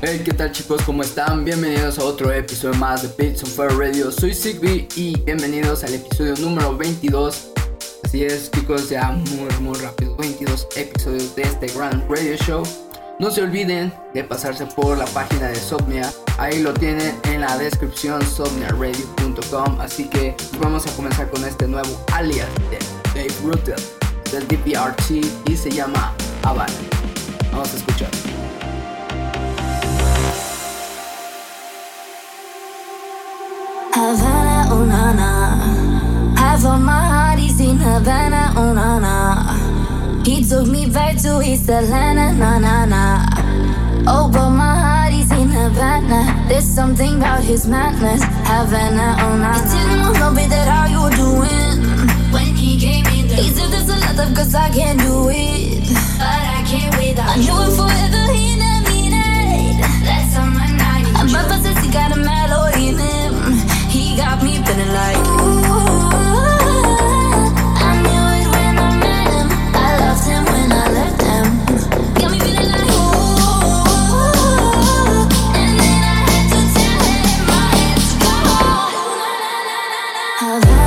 Hey, ¿qué tal chicos? ¿Cómo están? Bienvenidos a otro episodio más de on Fire Radio. Soy Sigby y bienvenidos al episodio número 22. Así es, chicos, ya muy, muy rápido. 22 episodios de este Grand Radio Show. No se olviden de pasarse por la página de Somnia. Ahí lo tienen en la descripción somniaradio.com. Así que vamos a comenzar con este nuevo alias de Dave Rutter del DPRT y se llama Havana. Vamos a escuchar. Havana, oh na na. Half of my heart is in Havana, oh na na. He took me back to East Atlanta, na na na. Oh, but my heart is in Havana. There's something about his madness, Havana, oh na. He didn't know, babe, that how you were doing when he came in. He said there's a lot of cause I can't do it, but I can't without. I knew it forever, he got me feeling like. Ooh, I knew it when I met him. I loved him when I left him. Got me feeling like. Ooh, and then I had to tell him.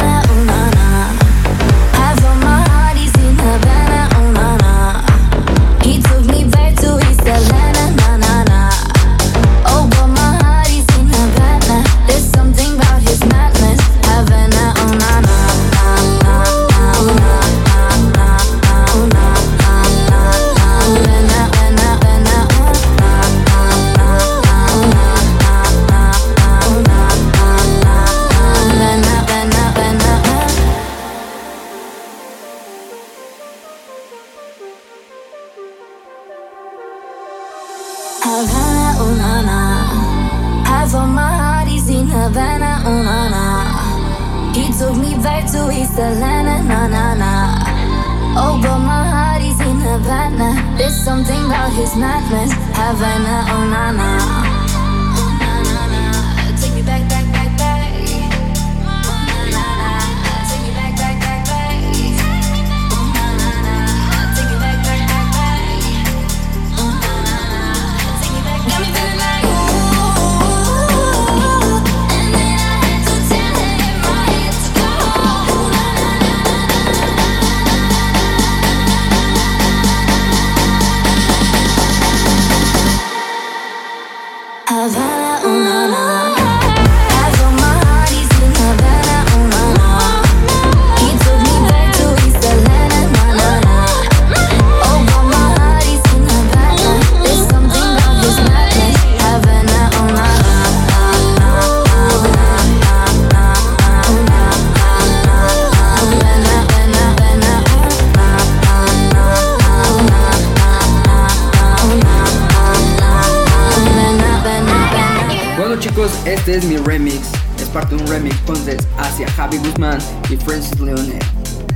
Este es mi remix. Es parte de un remix contest hacia Javi Guzmán y Francis Leone.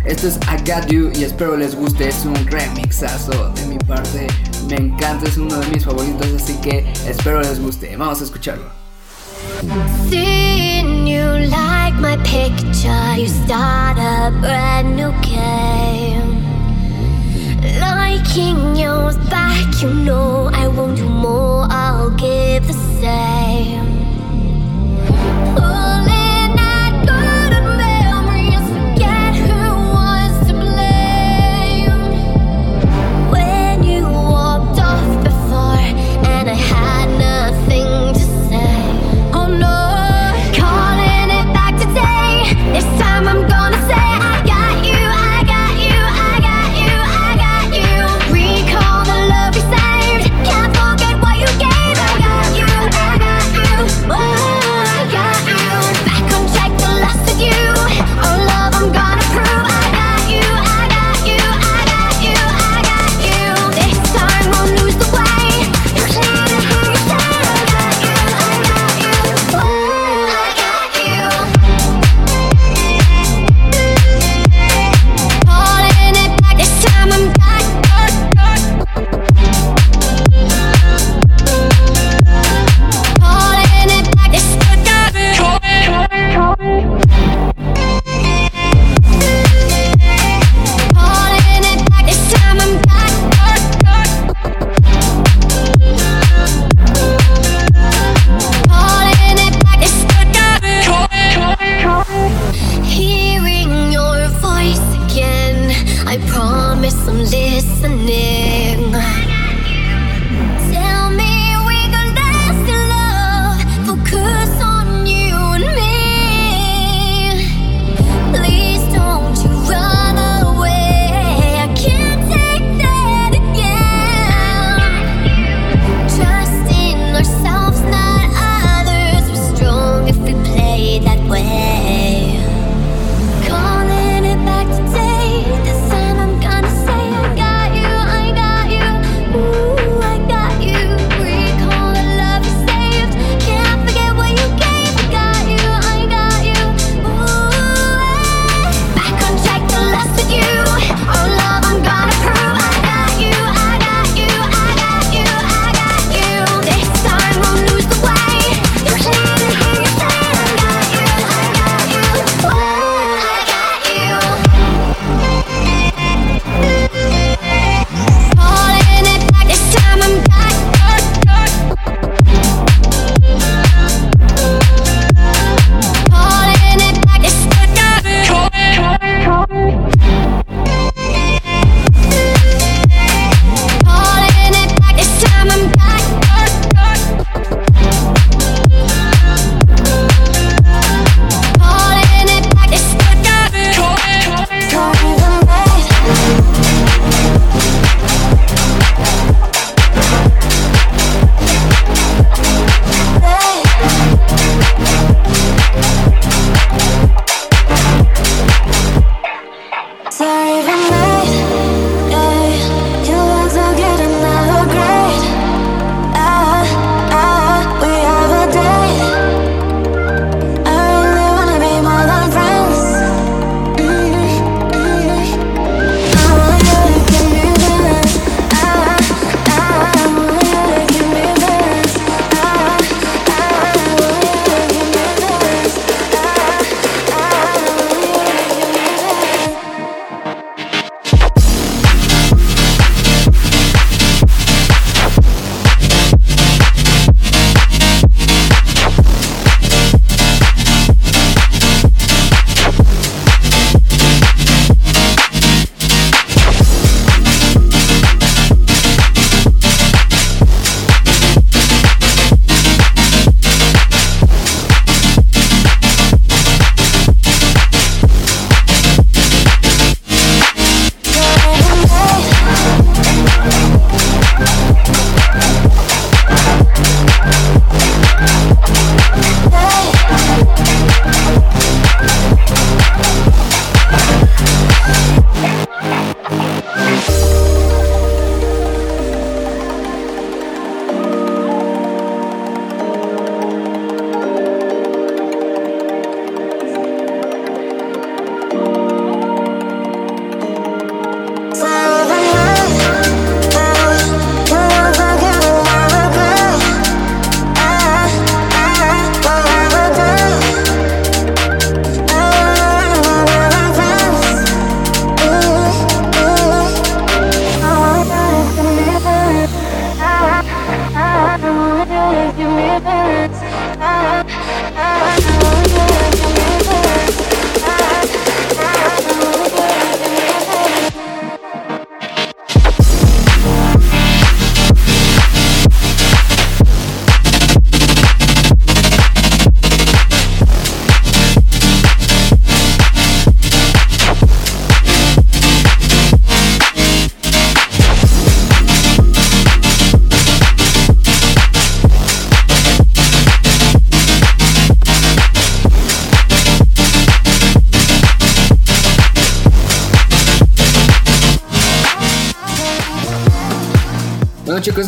Esto es I Got You y espero les guste. Es un remixazo de mi parte. Me encanta, es uno de mis favoritos, así que espero les guste. Vamos a escucharlo. Seeing you like my picture, you start a brand new game. Liking yours back, you know I won't do more, I'll give the same.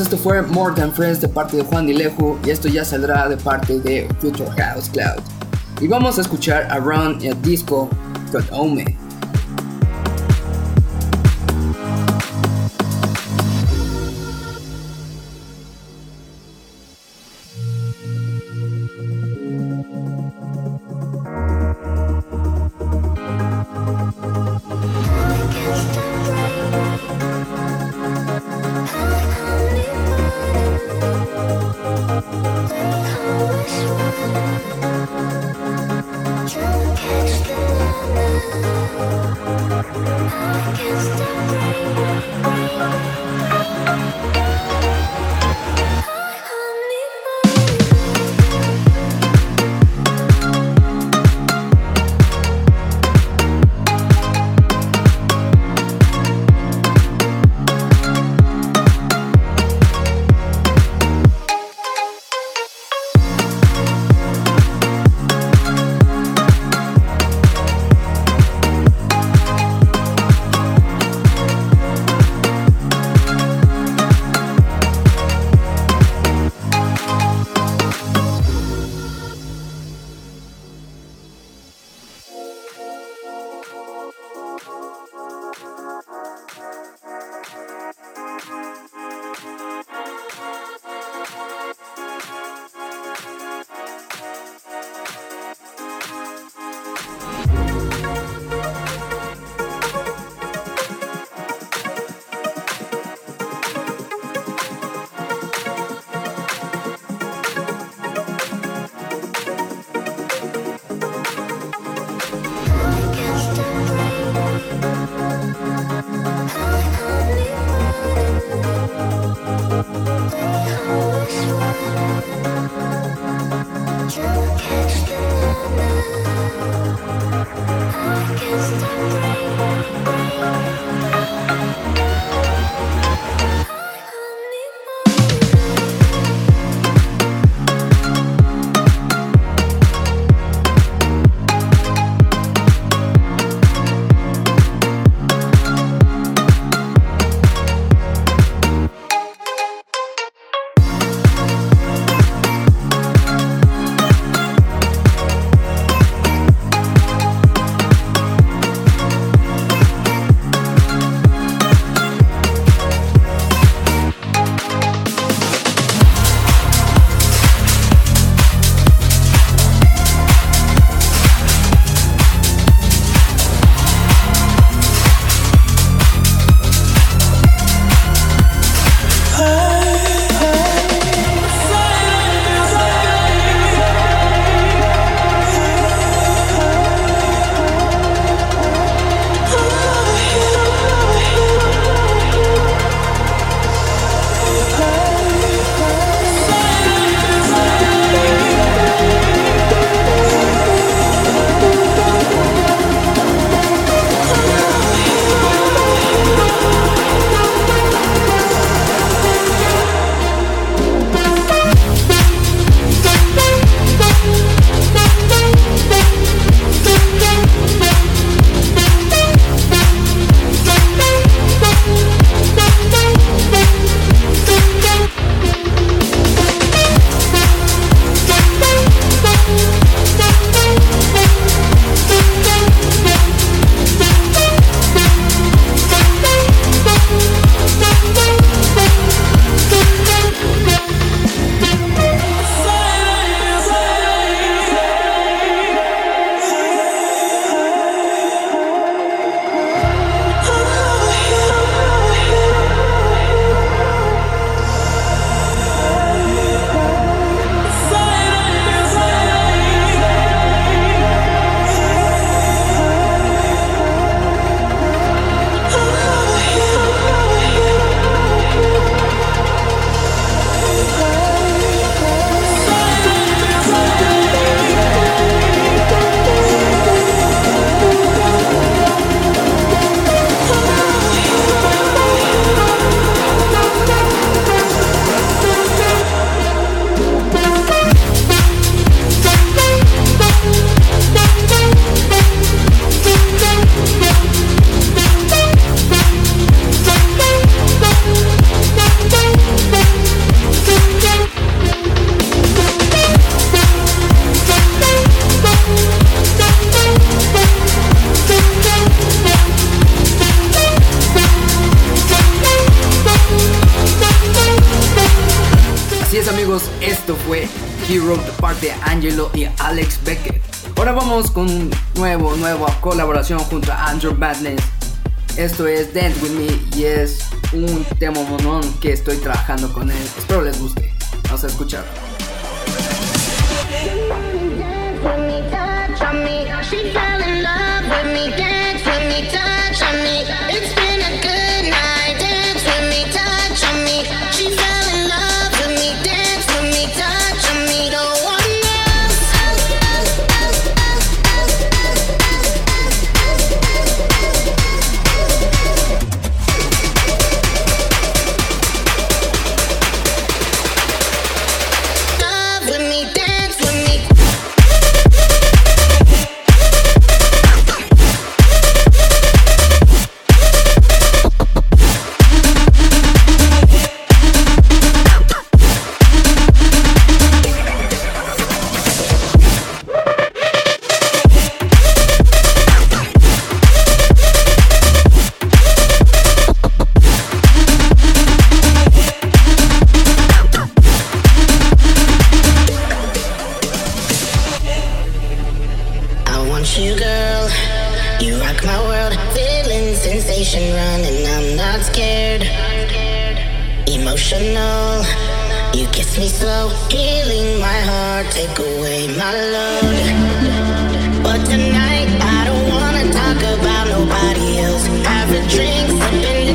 Esto fue More Than Friends de parte de Juan Dilejo y esto ya saldrá de parte de Future House Cloud. Y vamos a escuchar Around a Disco con Ome. Colaboración junto a Andrew Madness. Esto es Dance With Me y es un tema monón que estoy trabajando con él. Espero les guste. Vamos a escucharlo. Sensation running. I'm not scared. Emotional. You kiss me slow. Healing my heart. Take away my load. But tonight, I don't wanna talk about nobody else. Have a drink, sipping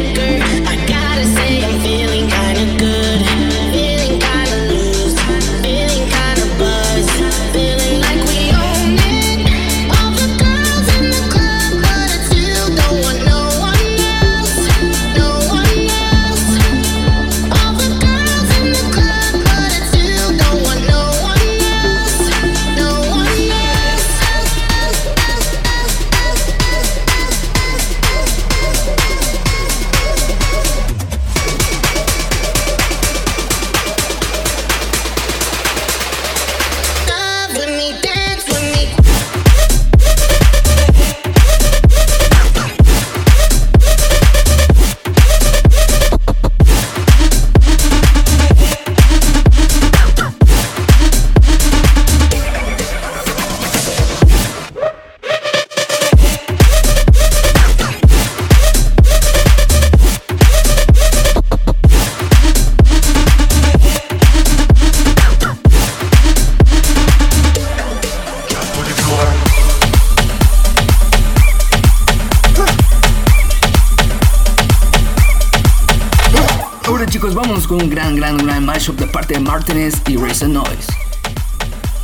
parte de Martinez y Raise Noise.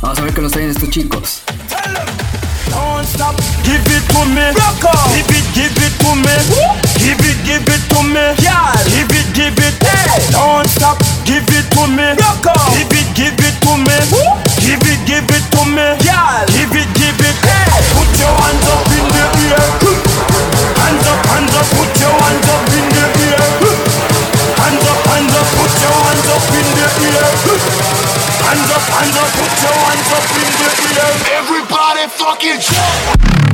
Vamos a ver qué nos traen estos chicos. Don't stop, give it to me. Give it, give it to me. Give it, give it to me. Give it, give it. Don't stop, give it to me. Give it, give it to me. Give it, give it to me. Give it, give it. Put your hands up in the air. Hands up, hands up. Put your hands up in the air. Hands up, hands up. Put your hands up in the air. Hands up, hands up. Put your hands up in the air. Everybody fucking jump!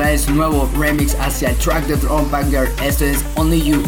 Trae su nuevo remix hacia el track de Drum Banger. Esto es Only. You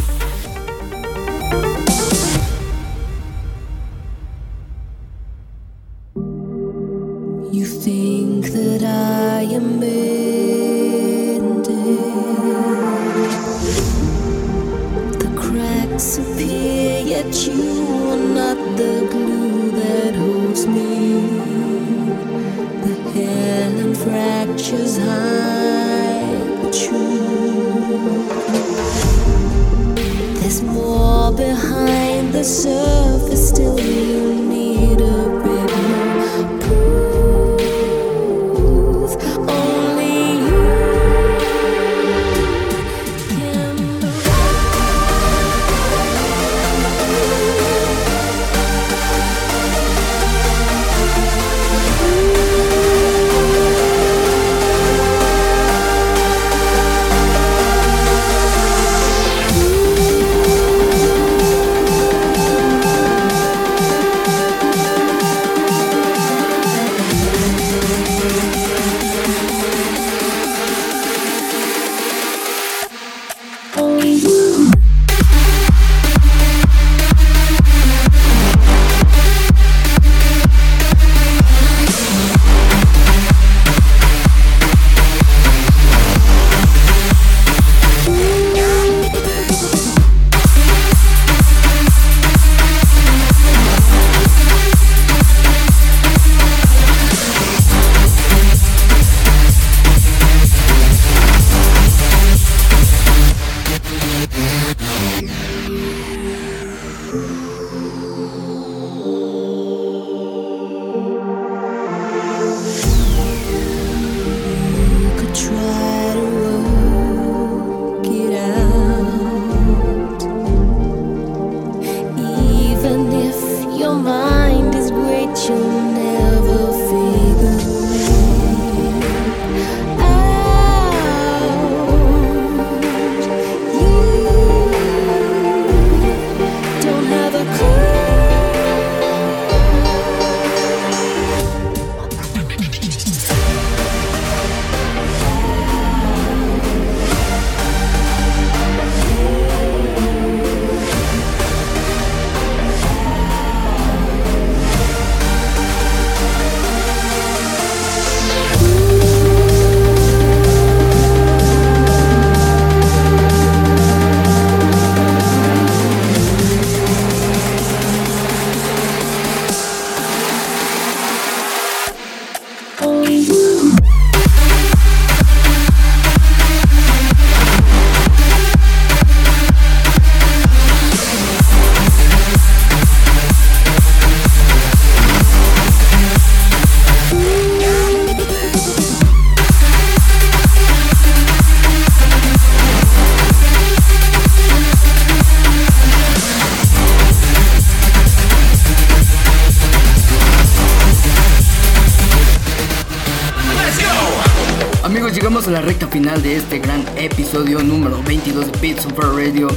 episodio número 22 de on Fair Radio.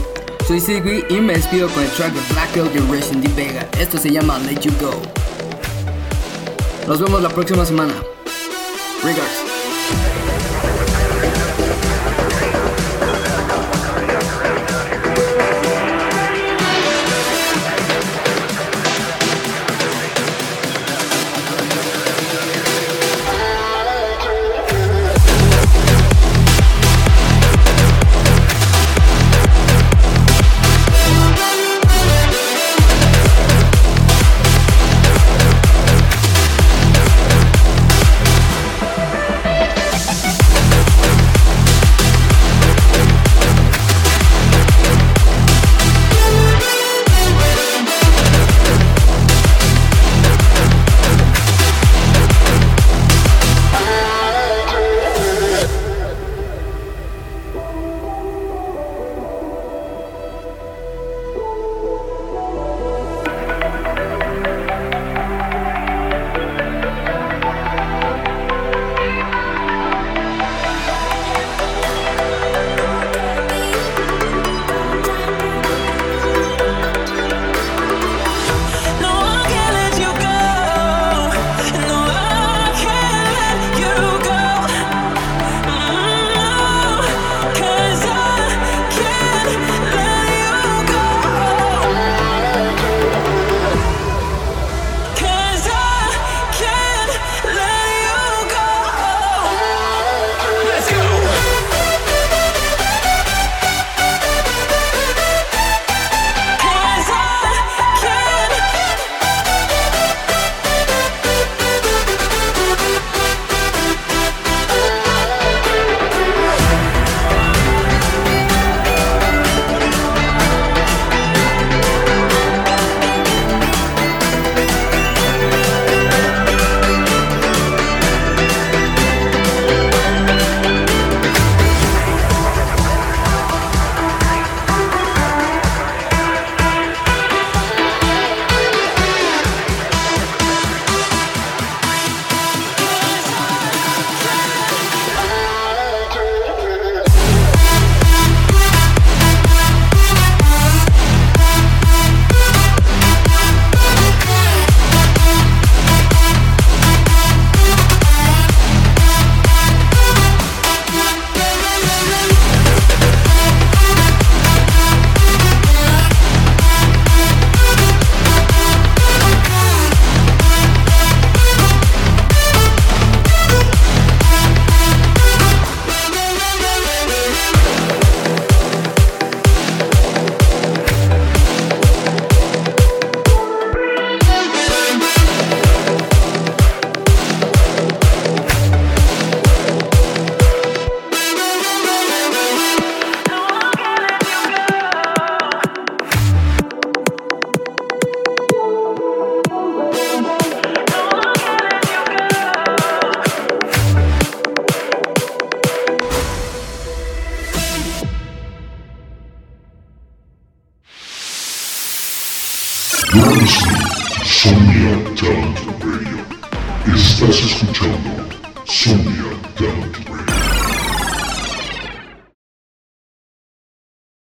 Soy Sigby y me despido con el track de Blackout de Resident Evil Vega. Esto se llama Let You Go. Nos vemos la próxima semana. Regards.